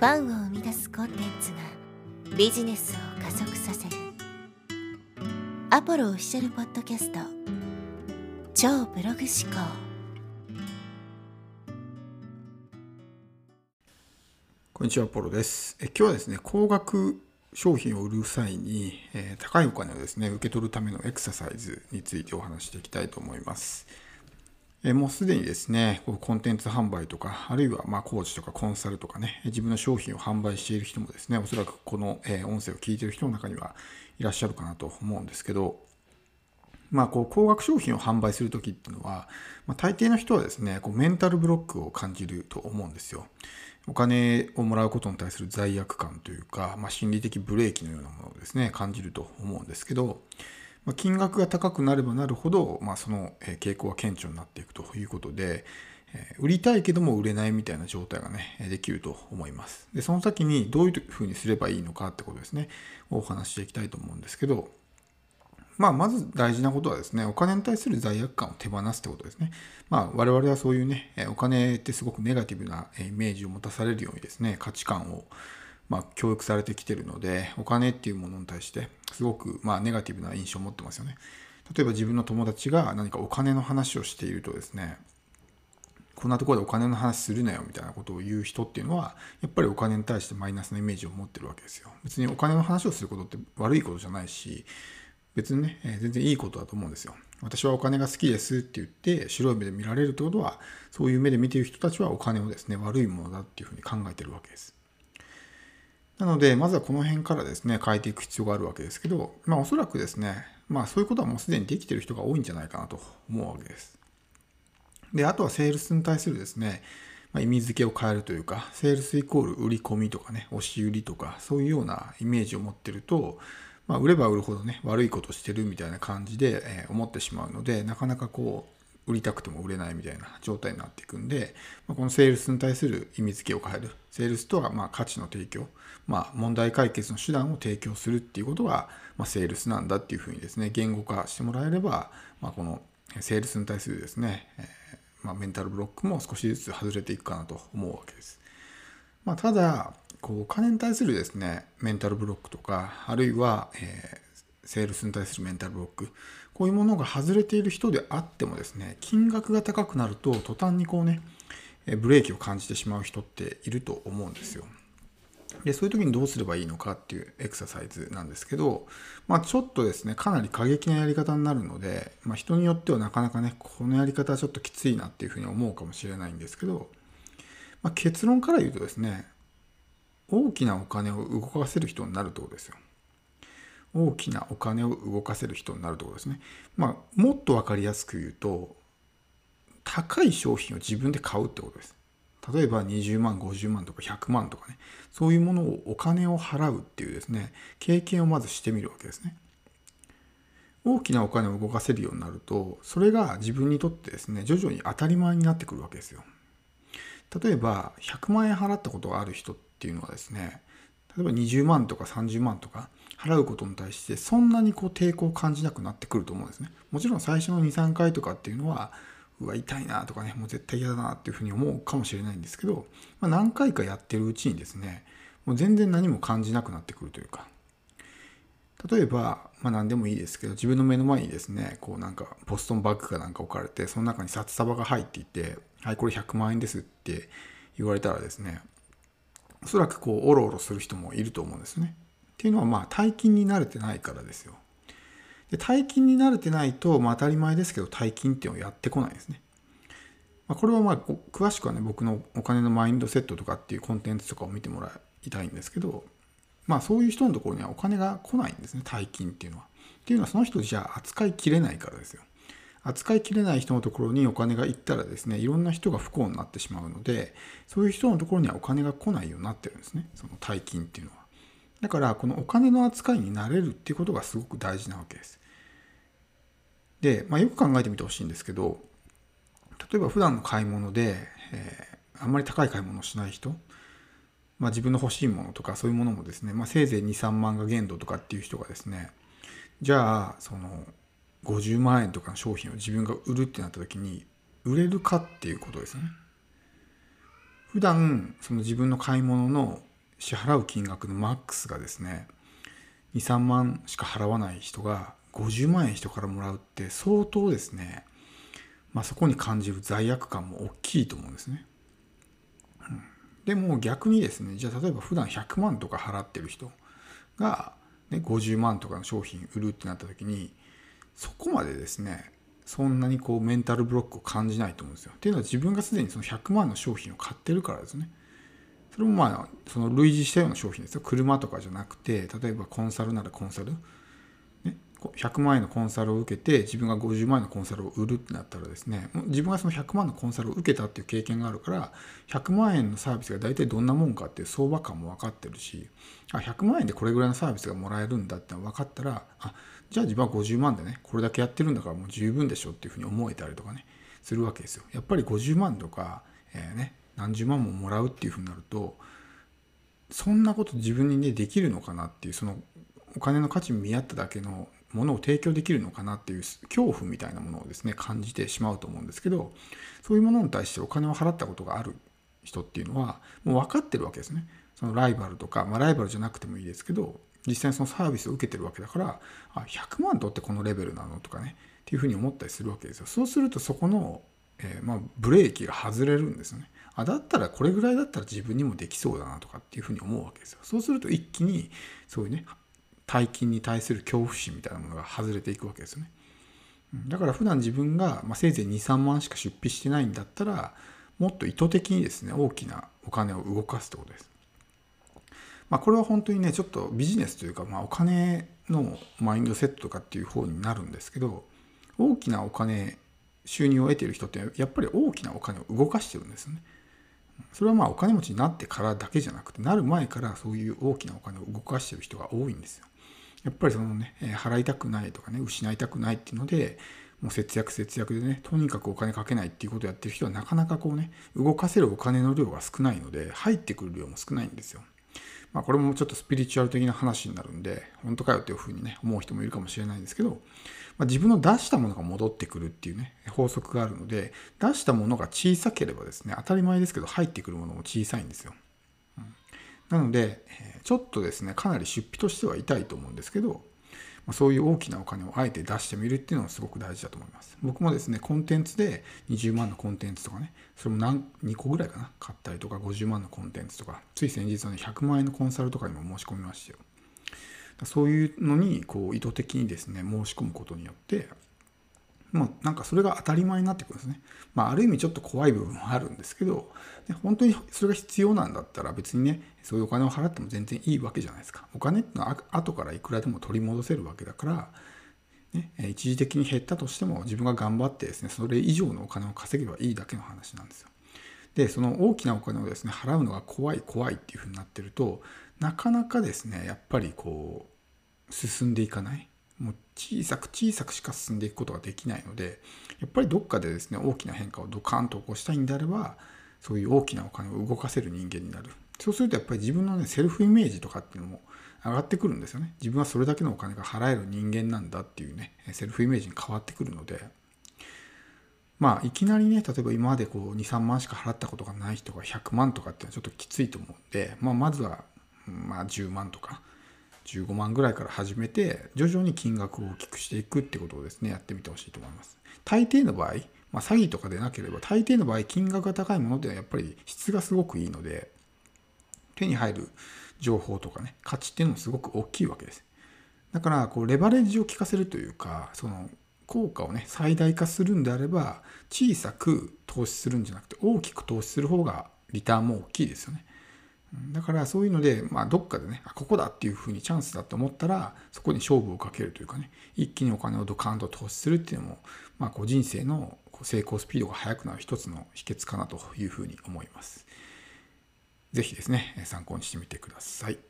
ファンを生み出すコンテンツがビジネスを加速させるアポロオフィシャルポッドキャスト超ブログ思考こんにちは、アポロです。え今日はですね、高額商品を売る際に、えー高いお金をですね、受け取るためのエクササイズについてお話していきたいと思います。えもうすでにですね、コンテンツ販売とか、あるいはまコーチとかコンサルとかね、自分の商品を販売している人もですね、おそらくこの、音声を聞いている人の中にはいらっしゃるかなと思うんですけど、まあ、こう高額商品を販売するときっていうのは、まあ、大抵の人はですね、こうメンタルブロックを感じると思うんですよ。お金をもらうことに対する罪悪感というか、まあ、心理的ブレーキのようなものをですね、感じると思うんですけど、ま、金額が高くなればなるほど、まあ、その傾向は顕著になっていくということで、売りたいけども売れないみたいな状態がね、できると思います。で、その先にどういうふうにすればいいのかってことですね、お話ししていきたいと思うんですけど、まあ、まず大事なことはですね、お金に対する罪悪感を手放すってことですね。まあ、我々はそういうね、お金ってすごくネガティブなイメージを持たされるようにですね、価値観を、まあ、教育されてきてるので、お金っていうものに対して、すごく、まあ、ネガティブな印象を持ってますよね。例えば自分の友達が何かお金の話をしているとですね、こんなところでお金の話するなよみたいなことを言う人っていうのは、やっぱりお金に対してマイナスなイメージを持ってるわけですよ。別にお金の話をすることって悪いことじゃないし、別にね、え全然いいことだと思うんですよ。私はお金が好きですって言って白い目で見られるってことは、そういう目で見ている人たちはお金をですね、悪いものだっていうふうに考えてるわけです。なので、まずはこの辺からですね、変えていく必要があるわけですけど、まあおそらくですね、まあそういうことはもうすでにできてる人が多いんじゃないかなと思うわけです。で、あとはセールスに対するですね、まあ、意味付けを変えるというか、セールスイコール売り込みとかね、押し売りとか、そういうようなイメージを持ってると、まあ、売れば売るほどね、悪いことしてるみたいな感じで、え思ってしまうので、なかなかこう、売りたくても売れないみたいな状態になっていくんで、まあ、このセールスに対する意味付けを変える。セールスとはま価値の提供、まあ、問題解決の手段を提供するっていうことが、ま、セールスなんだっていうふうにですね、言語化してもらえれば、まあ、このセールスに対するですね、えーま、メンタルブロックも少しずつ外れていくかなと思うわけです。ま、ただこうお金に対するですねメンタルブロックとかあるいは、えセールスに対するメンタルブロックこういうものが外れている人であってもですね金額が高くなると途端にこうねブレーキを感じてしまう人っていると思うんですよ。でそういう時にどうすればいいのかっていうエクササイズなんですけど、まあ、ちょっとですねかなり過激なやり方になるので、まあ、人によってはなかなかねこのやり方はちょっときついなっていうふうに思うかもしれないんですけど、まあ、結論から言うとですね大きなお金を動かせる人になるってことですよ。大きなお金を動かせる人になるってことですね。まあ、もっと分かりやすく言うと高い商品を自分で買うってことです。例えば20万、50万とか100万とかね、そういうものをお金を払うっていうですね、経験をまずしてみるわけですね。大きなお金を動かせるようになると、それが自分にとってですね、徐々に当たり前になってくるわけですよ。例えば、100万円払ったことがある人っていうのはですね、例えば20万とか30万とか払うことに対してそんなにこう抵抗を感じなくなってくると思うんですね。もちろん最初の2、3回とかっていうのは、うわ、痛いなとかね、もう絶対嫌だなっていうふうに思うかもしれないんですけど、まあ、何回かやってるうちにですね、もう全然何も感じなくなってくるというか、例えば、まあ何でもいいですけど、自分の目の前にですね、こうなんかボストンバッグかなんか置かれて、その中に札束が入っていて、はい、これ100万円ですって言われたらですね、おそらくこう、おろおろする人もいると思うんですね。っていうのは、まあ、大金に慣れてないからですよ。で大金に慣れてないと、まあ、当たり前ですけど、大金っていうのをやってこないですね。まあ、これはまあ、詳しくはね、僕のお金のマインドセットとかっていうコンテンツとかを見てもらいたいんですけど、まあ、そういう人のところにはお金が来ないんですね、大金っていうのは。っていうのは、その人じゃ扱いきれないからですよ。扱いきれない人のところにお金が行ったらですね、いろんな人が不幸になってしまうので、そういう人のところにはお金が来ないようになってるんですね、その大金っていうのは。だから、このお金の扱いになれるっていうことがすごく大事なわけです。で、まあ、よく考えてみてほしいんですけど、例えば普段の買い物で、えーあんまり高い買い物をしない人、まあ、自分の欲しいものとかそういうものもですね、まあ、せいぜい2、3万が限度とかっていう人がですね、じゃあ、その、50万円とかの商品を自分が売るってなった時に、売れるかっていうことですね。普段、その自分の買い物の支払う金額のマックスがですね23万しか払わない人が50万円人からもらうって相当ですね、まあ、そこに感じる罪悪感も大きいと思うんですね。うん、でも逆にですねじゃあ例えば普段100万とか払ってる人が、ね、50万とかの商品売るってなった時にそこまでですねそんなにこうメンタルブロックを感じないと思うんですよ。っていうのは自分がすでにその100万の商品を買ってるからですね。それもまあその類似したような商品ですよ。車とかじゃなくて例えばコンサルならコンサル100万円のコンサルを受けて自分が50万円のコンサルを売るってなったらですね自分がその100万のコンサルを受けたっていう経験があるから100万円のサービスが大体どんなもんかっていう相場感も分かってるしあ100万円でこれぐらいのサービスがもらえるんだって分かったらあじゃあ自分は50万でねこれだけやってるんだからもう十分でしょっていうふうに思えたりとかねするわけですよ。やっぱり50万とか、えー、ね、何十万ももらうっていうふうになるとそんなこと自分にねできるのかなっていうそのお金の価値に見合っただけのものを提供できるのかなっていう恐怖みたいなものをですね感じてしまうと思うんですけどそういうものに対してお金を払ったことがある人っていうのはもう分かってるわけですね。そのライバルとか、まあ、ライバルじゃなくてもいいですけど実際にそのサービスを受けてるわけだからあ100万取ってこのレベルなのとかねっていうふうに思ったりするわけですよ。そうするとそこの、えー、まあ、ブレーキが外れるんですよね。あだったらこれぐらいだったら自分にもできそうだなとかっていうふうに思うわけですよ。そうすると一気にそういうね大金に対する恐怖心みたいなものが外れていくわけですよね。だから普段自分が、まあ、せいぜい23万しか出費してないんだったらもっと意図的にですね大きなお金を動かすってことです。まあ、これは本当にねちょっとビジネスというか、まあ、お金のマインドセットとかっていう方になるんですけど大きなお金収入を得ている人ってやっぱり大きなお金を動かしてるんですよね。それはまあお金持ちになってからだけじゃなくてなる前からそういう大きなお金を動かしてる人が多いんですよ。やっぱりそのね、払いたくないとかね、失いたくないっていうので、もう節約節約でね、とにかくお金かけないっていうことをやってる人はなかなかこうね、動かせるお金の量が少ないので、入ってくる量も少ないんですよ。まあこれもちょっとスピリチュアル的な話になるんで、本当かよっていうふうにね、思う人もいるかもしれないんですけど、まあ、自分の出したものが戻ってくるっていうね、法則があるので、出したものが小さければですね、当たり前ですけど、入ってくるものも小さいんですよ。うんなので、ちょっとですね、かなり出費としては痛いと思うんですけど、まそういう大きなお金をあえて出してみるっていうのはすごく大事だと思います。僕もですね、コンテンツで20万のコンテンツとかね、それも何2個ぐらいかな、買ったりとか50万のコンテンツとか、つい先日はね、100万円のコンサルとかにも申し込みましたよ。そういうのにこう意図的にですね、申し込むことによって、もうなんかそれが当たり前になってくるんですね。まあある意味ちょっと怖い部分もあるんですけど、で本当にそれが必要なんだったら別にね、そういうお金を払っても全然いいわけじゃないですか。お金ってのは後からいくらでも取り戻せるわけだから、ね、一時的に減ったとしても自分が頑張ってですね、それ以上のお金を稼げばいいだけの話なんですよ。で、その大きなお金をですね、払うのが怖い怖いっていうふうになってると、なかなかですね、やっぱりこう、進んでいかない？もう小さく小さくしか進んでいくことができないのでやっぱりどっかでですね大きな変化をドカンと起こしたいんであればそういう大きなお金を動かせる人間になる。そうするとやっぱり自分のねセルフイメージとかっていうのも上がってくるんですよね。自分はそれだけのお金が払える人間なんだっていうねセルフイメージに変わってくるので。まあいきなりね例えば今までこう23万しか払ったことがない人が100万とかっていうのはちょっときついと思うんで、まあ、まずはまあ10万とか。15万ぐらいから始めて徐々に金額を大きくしていくってことをですねやってみてほしいと思います。大抵の場合、まあ、詐欺とかでなければ大抵の場合金額が高いものっていうのはやっぱり質がすごくいいので手に入る情報とかね価値っていうのもすごく大きいわけです。だからこうレバレッジを効かせるというかその効果をね最大化するんであれば小さく投資するんじゃなくて大きく投資する方がリターンも大きいですよね。だからそういうので、まあ、どっかでね、あここだっていうふうにチャンスだと思ったら、そこに勝負をかけるというかね、一気にお金をドカンと投資するっていうのも、まあ、こう人生の成功スピードが速くなる一つの秘訣かなというふうに思います。是非ですね、参考にしてみてください。